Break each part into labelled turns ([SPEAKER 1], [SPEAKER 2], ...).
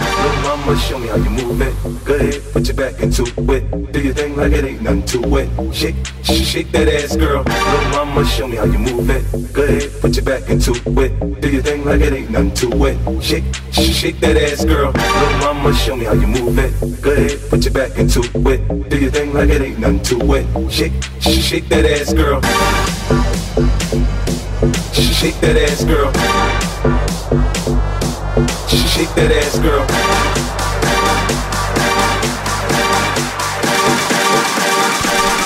[SPEAKER 1] Little mama, show me how you move it. Go ahead, put your back into it. Do your thing like it ain't nothing to it. Shake, sh- shake that ass, girl. Little mama, show me how you move it. Go ahead, put your back into it. Do your thing like it ain't nothing to it. Shake, sh- shake that ass, girl. Little mama, show me how you move it. Go ahead, put your back into it. Do your thing like it ain't nothing to it. Shake, sh- shake that ass, girl. Sh- Shake that ass, girl. Sh- Shake that ass, girl.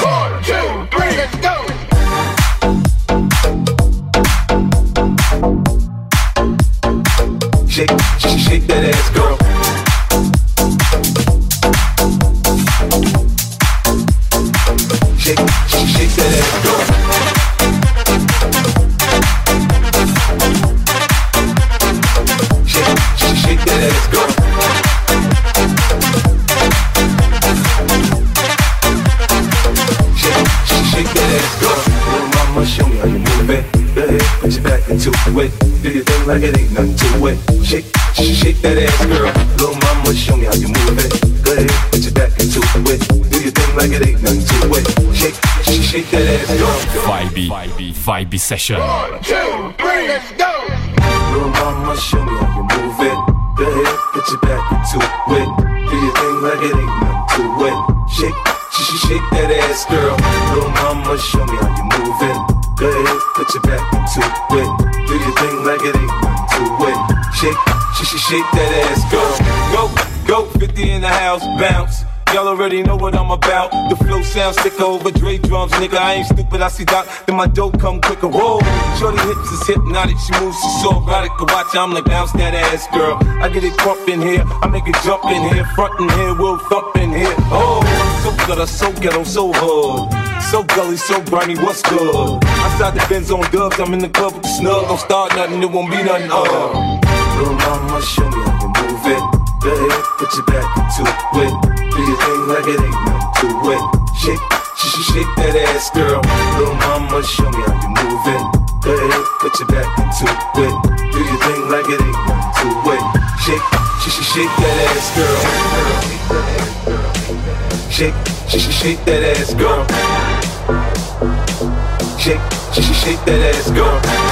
[SPEAKER 2] One, two, three, let's go.
[SPEAKER 1] Shake, sh- shake that ass, girl. Like it ain't nothing to it. Shake, sh- shake that ass, girl. Little mama, show me how you move it. Go ahead, put your back into it. Do your thing like it ain't nothing to it. Shake, sh- shake that ass, girl.
[SPEAKER 3] Vibe, Vibe, Vibe Session.
[SPEAKER 2] One, two, three, let's go.
[SPEAKER 1] Little mama, show me how you move it. Go ahead, put your back into it. Do your thing like it ain't nothing to it. Shake, sh- sh- shake that ass, girl. Little mama, show me how you move it. Go ahead, put your back into it. Do your thing like it ain't nothing to it. Shake, sh- sh- shake that ass, girl.
[SPEAKER 4] Go, go, 50 in the house, bounce. Y'all already know what I'm about. The flow sounds sicker over Dre drums, nigga. I ain't stupid, I see Doc, then my dope come quicker. Whoa, shorty hips is hypnotic, she moves, she's so erotic. I watch, I'm like, bounce that ass, girl. I get it crump in here, I make it jump in here, front in here, we'll thump in here. Oh, so gutter, so ghetto, so hood. So gully, so grimy, what's good? Outside the Benz on dubs, I'm in the club with the snug. Don't start nothing, it won't be nothing. Uh.
[SPEAKER 1] Little mama, show me how you move it. Go ahead, put your back into it. Do your thing like it ain't nothing to it. Shake, sh- sh- shake that ass, girl. Little mama, show me how you move it. Go ahead, put your back into it. Do your thing like it ain't nothing to it. Shake, sh- sh- shake that ass, girl. Shake, sh- sh- shake that ass, girl. Shake, sh- sh- shake that ass, girl.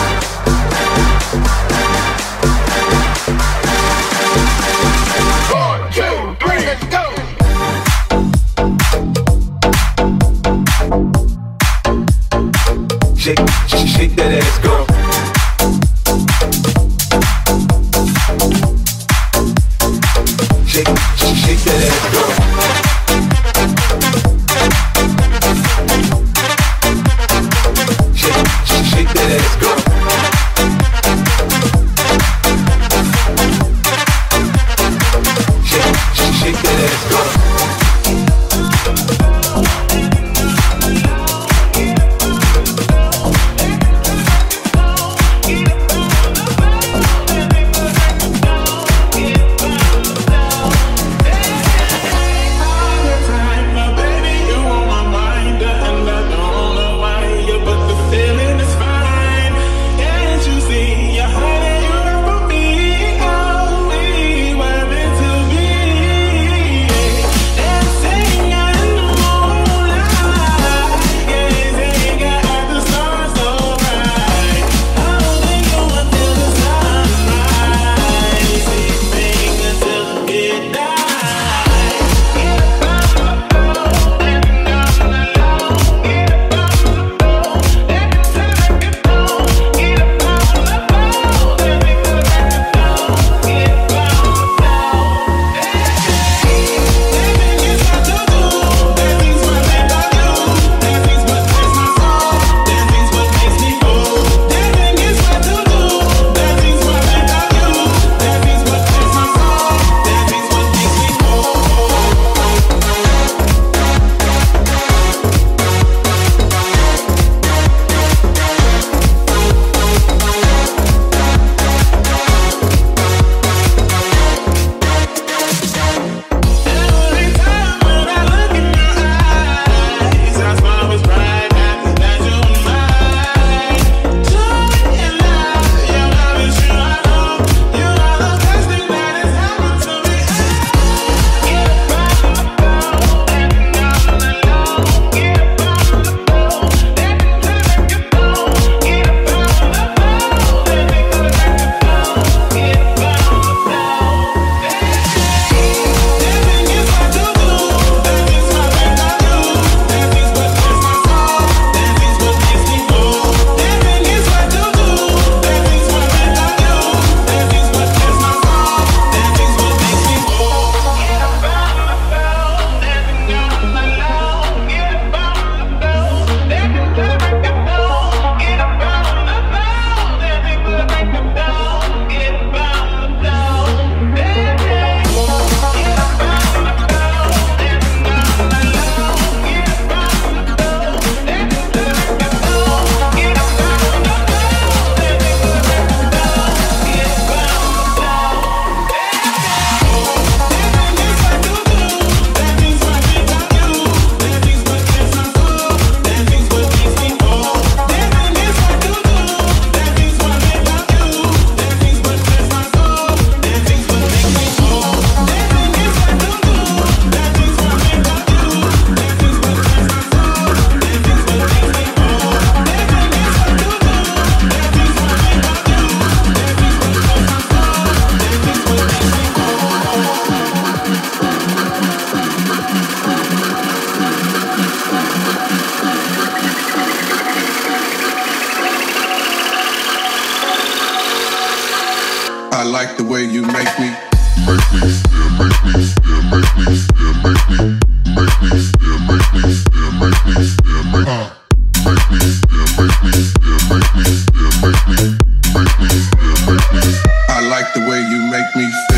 [SPEAKER 5] I like the way you make me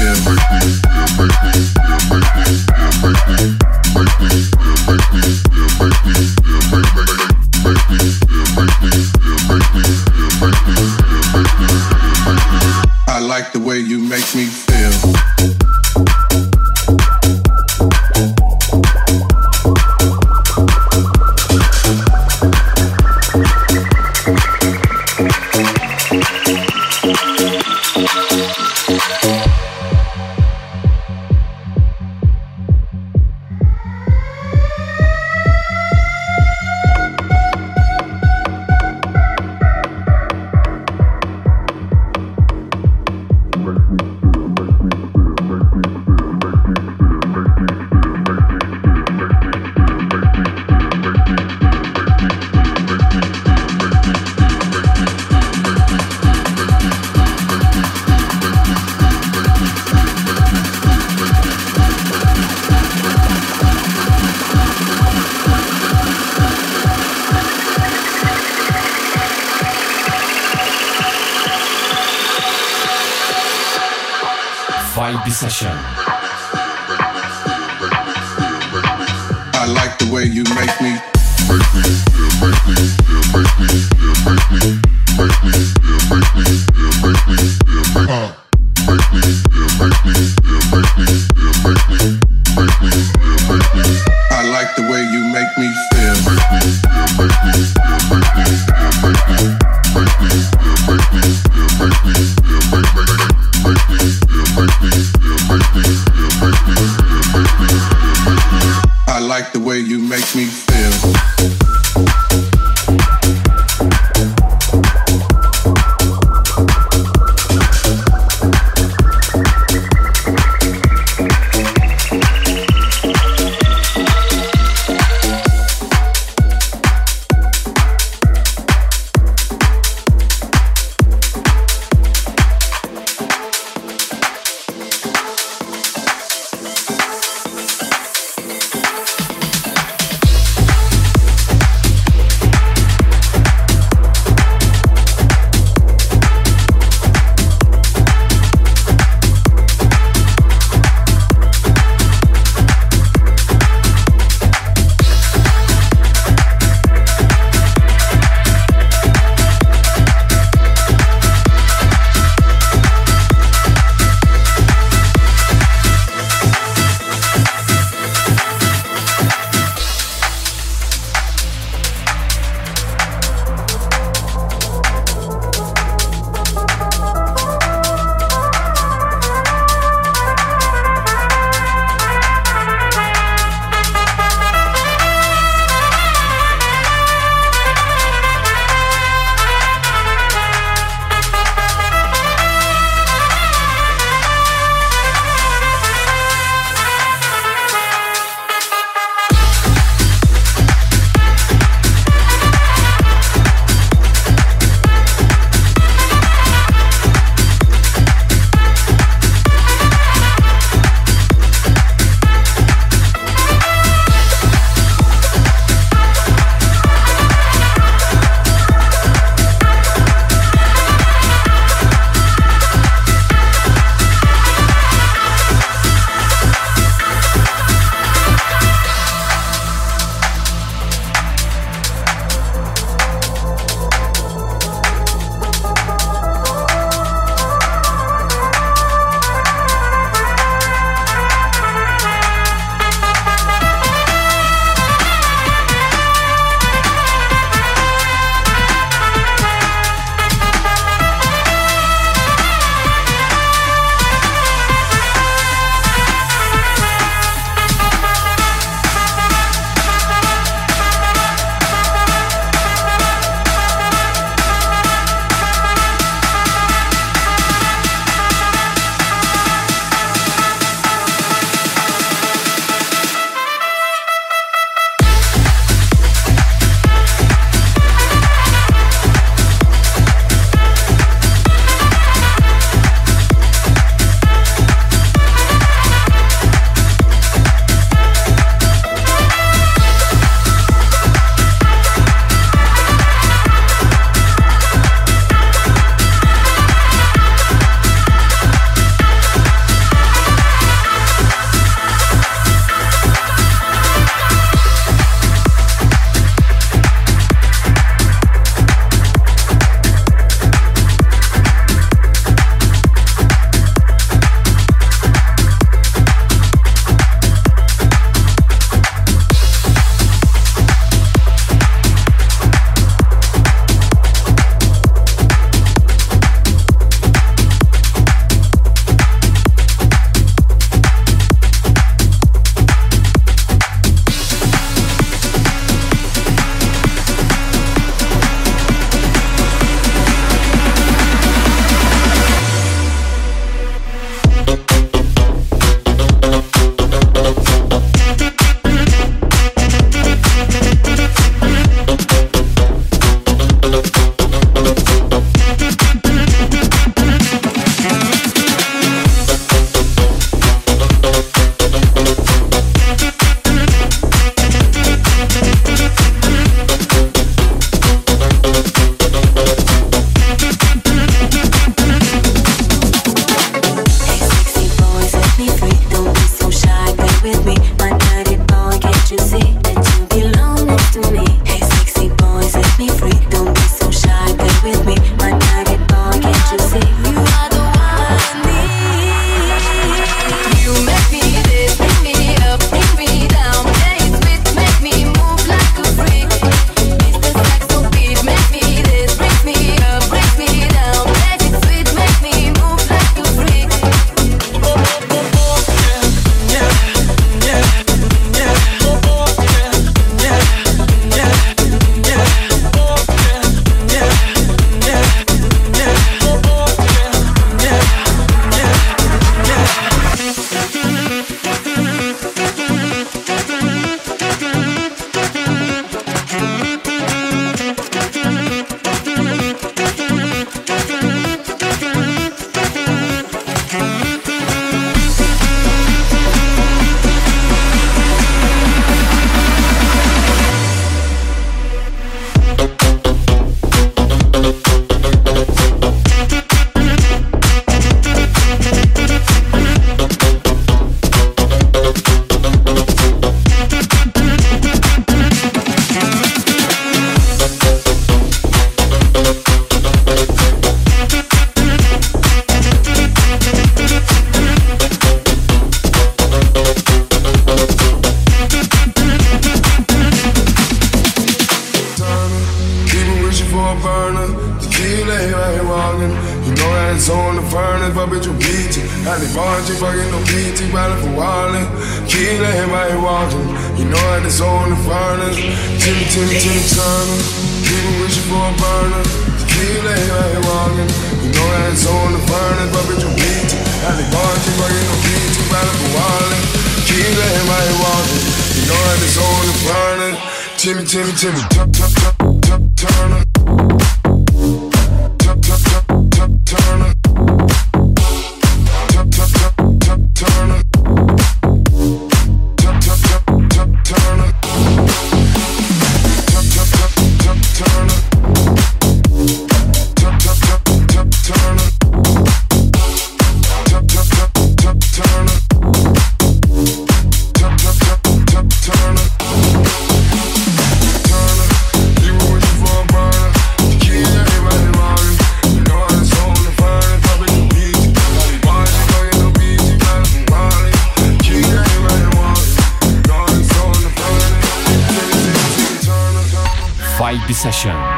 [SPEAKER 5] Session.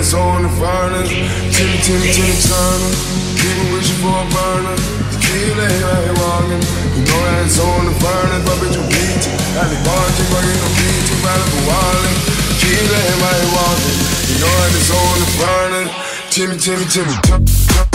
[SPEAKER 5] It's on the furnace. Timmy, Timmy, Timmy Turner. People wishing for a burner. Tequila, right here walking. You know that it's on the furnace, but bitch, you beat it. Had the bar, chick, fucking no PT, riding for wildin'. Tequila, right here walking. You know that it's on the furnace. Timmy, Timmy, Timmy.
[SPEAKER 6] Come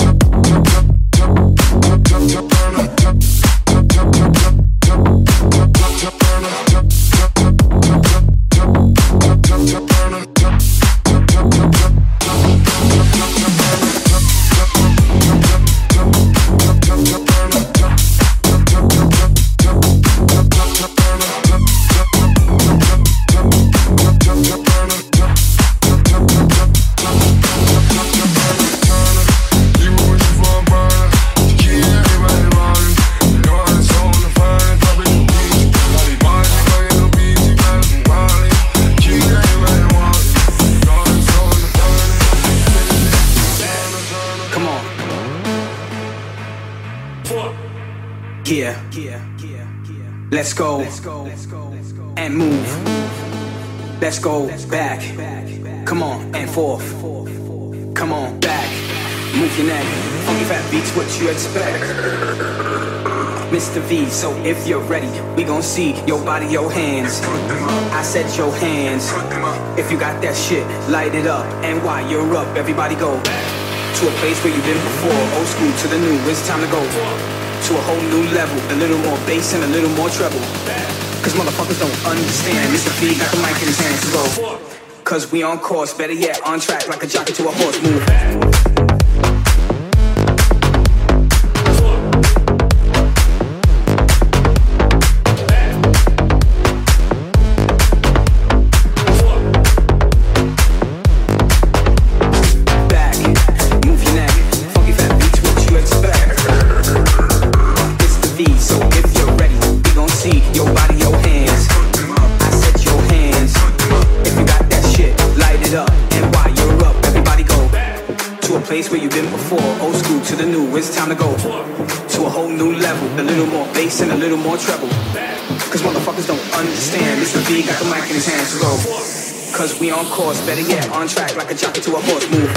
[SPEAKER 6] go and move. Let's go back. Come on and forth. Come on back. Move your neck. Funky fat beats what you expect. Mr. V, so if you're ready, we gon' see your body, your hands. I said your hands. If you got that shit, light it up. And while you're up, everybody go to a place where you've been before. Old school to the new, it's time to go to a whole new level. A little more bass and a little more treble. Cause motherfuckers don't understand. Mr. V got the mic in his hands go. Cause we on course, better yet, on track like a jockey to a horse move. We on course, better yet, on track like a jockey to a horse move.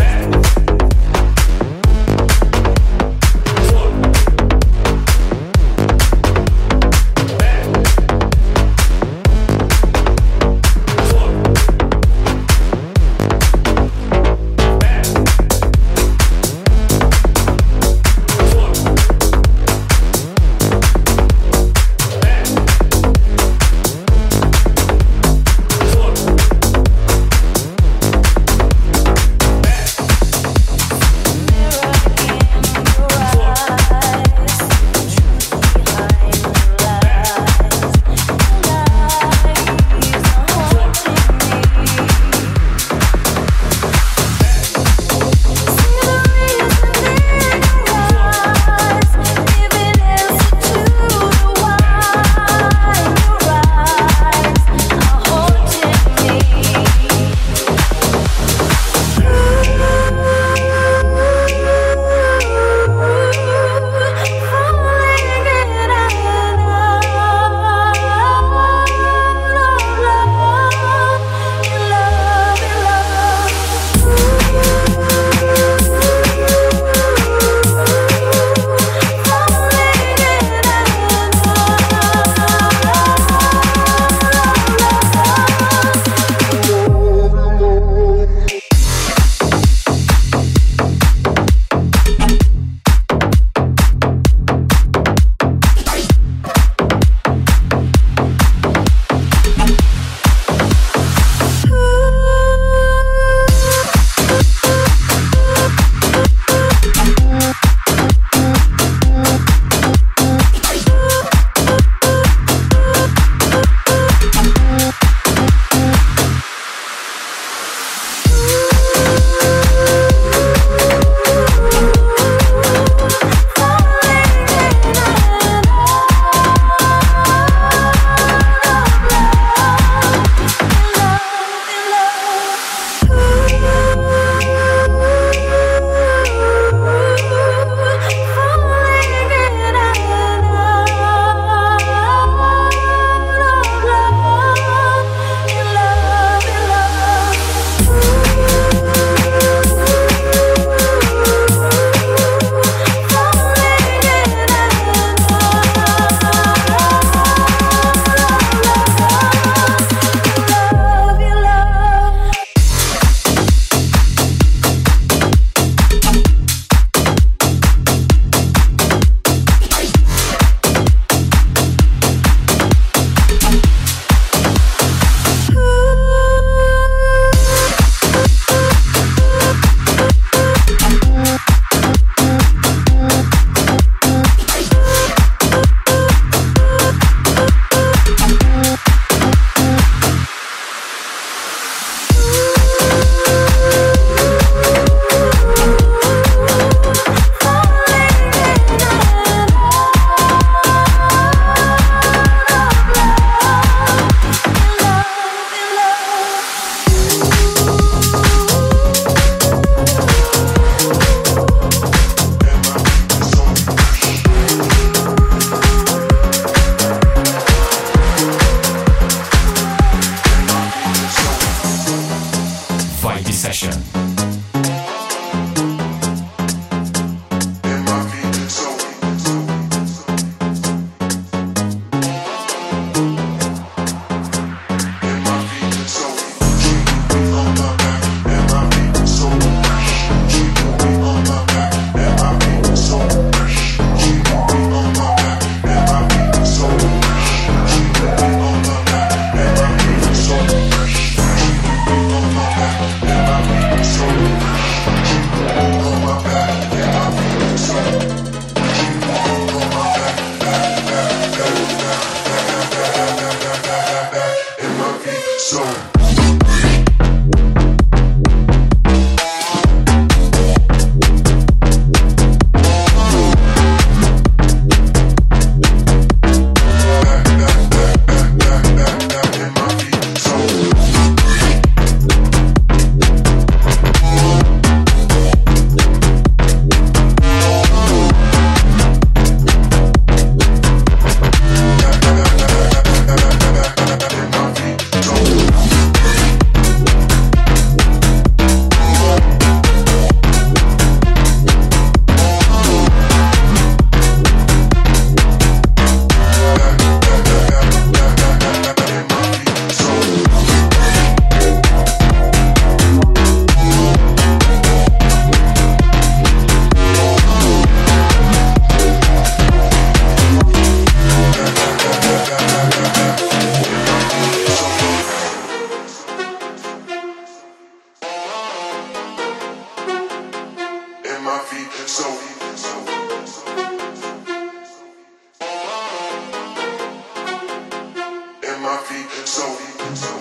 [SPEAKER 7] Mixagens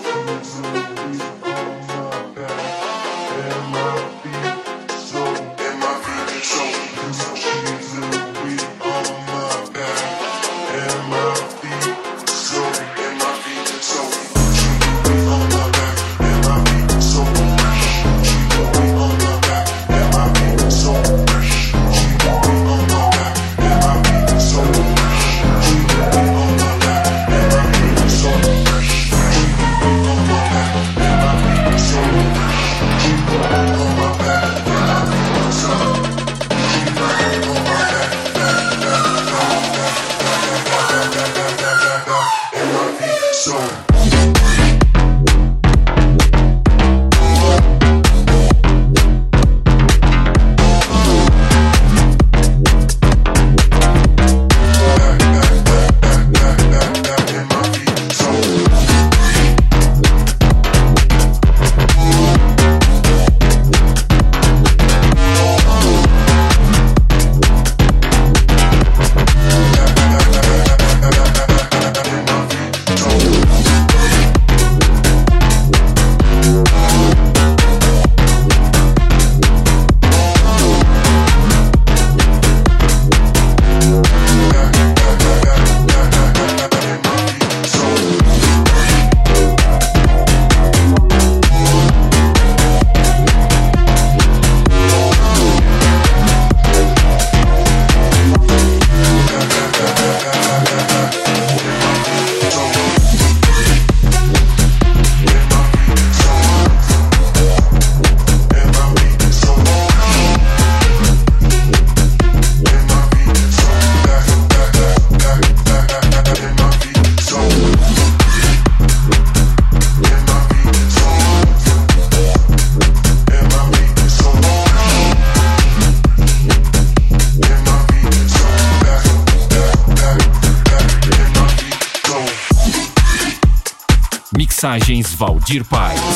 [SPEAKER 7] Valdir
[SPEAKER 8] Pai.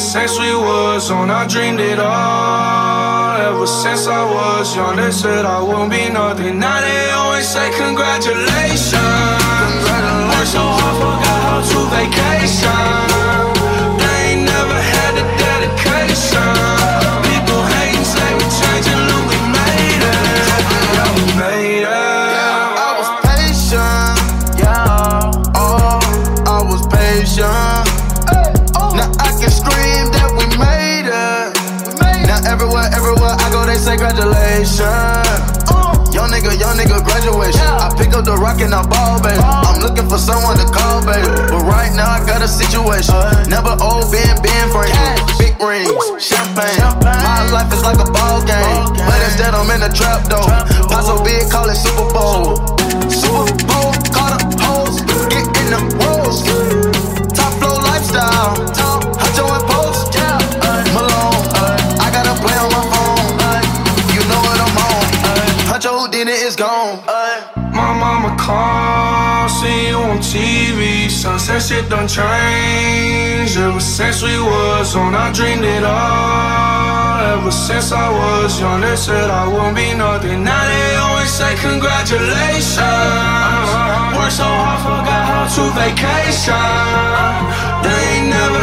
[SPEAKER 8] Since we was on, I dreamed it all. Ever since I was young, they said I won't be nothing. Now they always say congratulations. Worked so hard, forgot how to vacation.
[SPEAKER 2] Pick up the rock and I ball, baby. I'm looking for someone to call, baby. But right now I got a situation. Never old, been for you. Big rings, champagne. My life is like a ball game. But instead I'm in a trap though. Pot so big, call it Super Bowl. Super Bowl, call the hoes. Get in the rolls. Top flow lifestyle. Huncho and post. Malone. I got a play on my phone. You know what I'm on. Huncho Houdini is gone.
[SPEAKER 8] See you on TV. Sunset shit done changed. Ever since we was on, I dreamed it all. Ever since I was young, they said I won't be nothing. Now they always say congratulations. Worked so hard, forgot how to vacation. They ain't never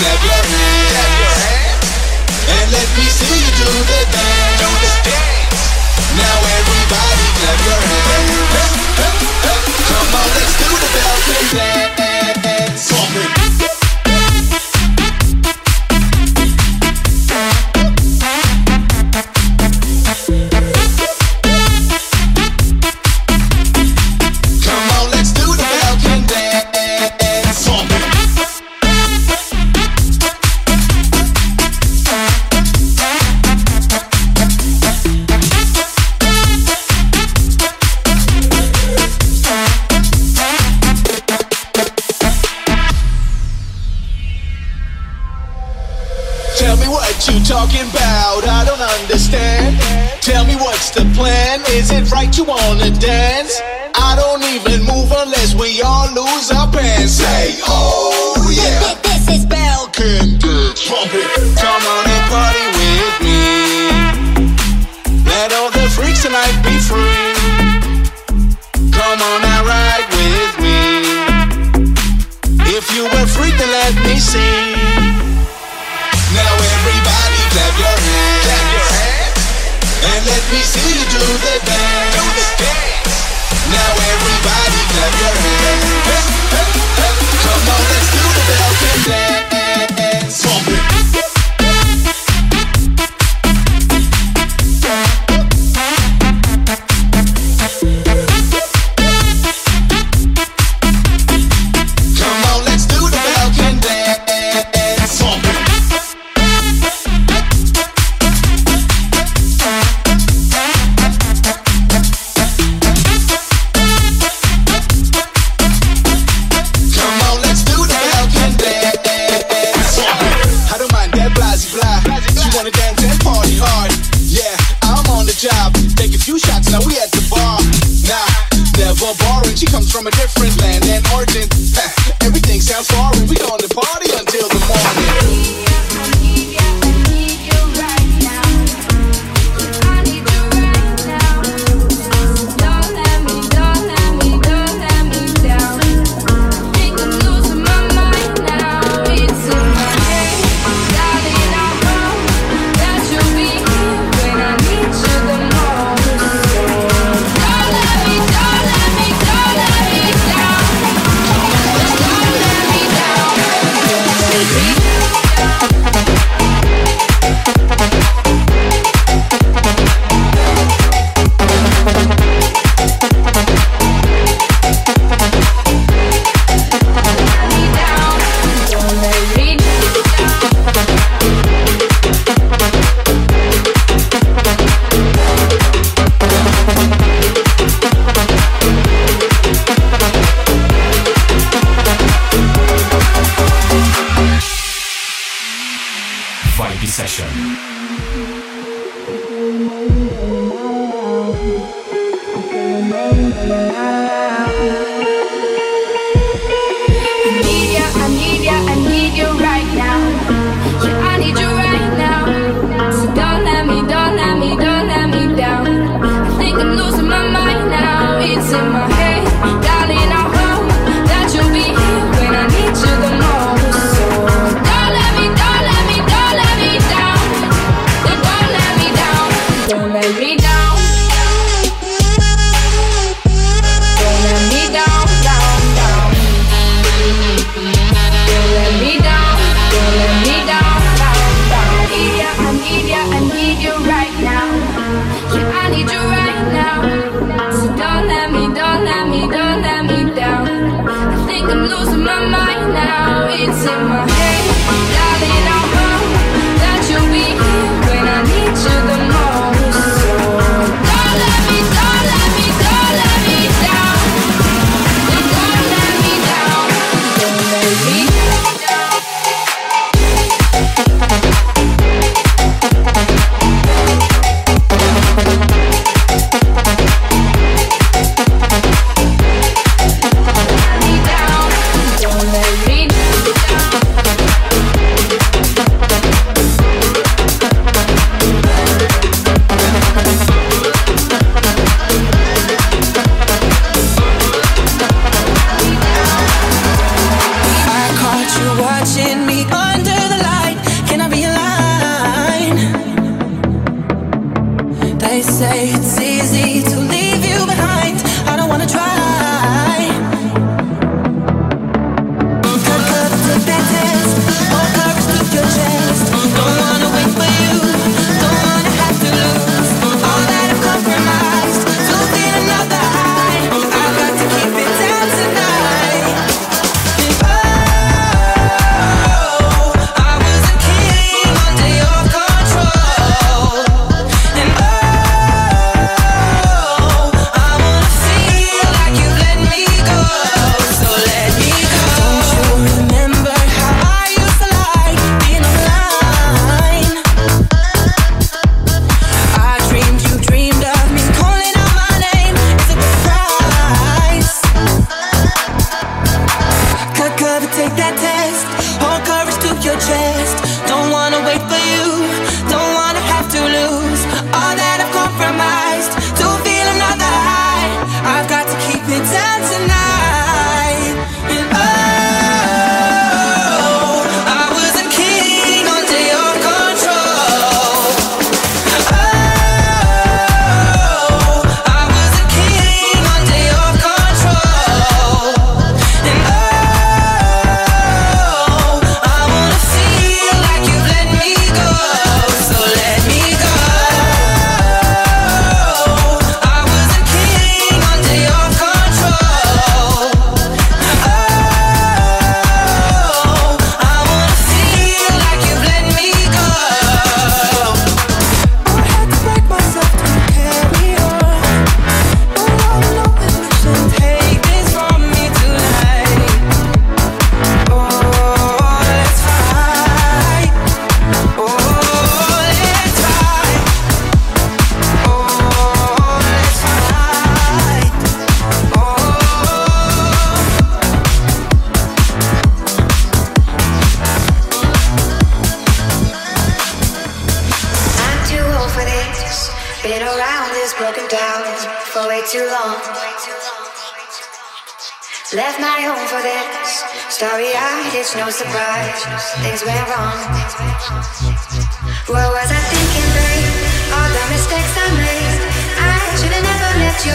[SPEAKER 9] Clap your hands, clap your hands, and let me see you do the dance. Do the dance. Now everybody, clap your hands. Come on, let's do the bells dance, dance.
[SPEAKER 10] Song Left my home for this. Starry eyed, it's no surprise. Things went wrong. What was I thinking, babe? All the mistakes I made. I should've never left your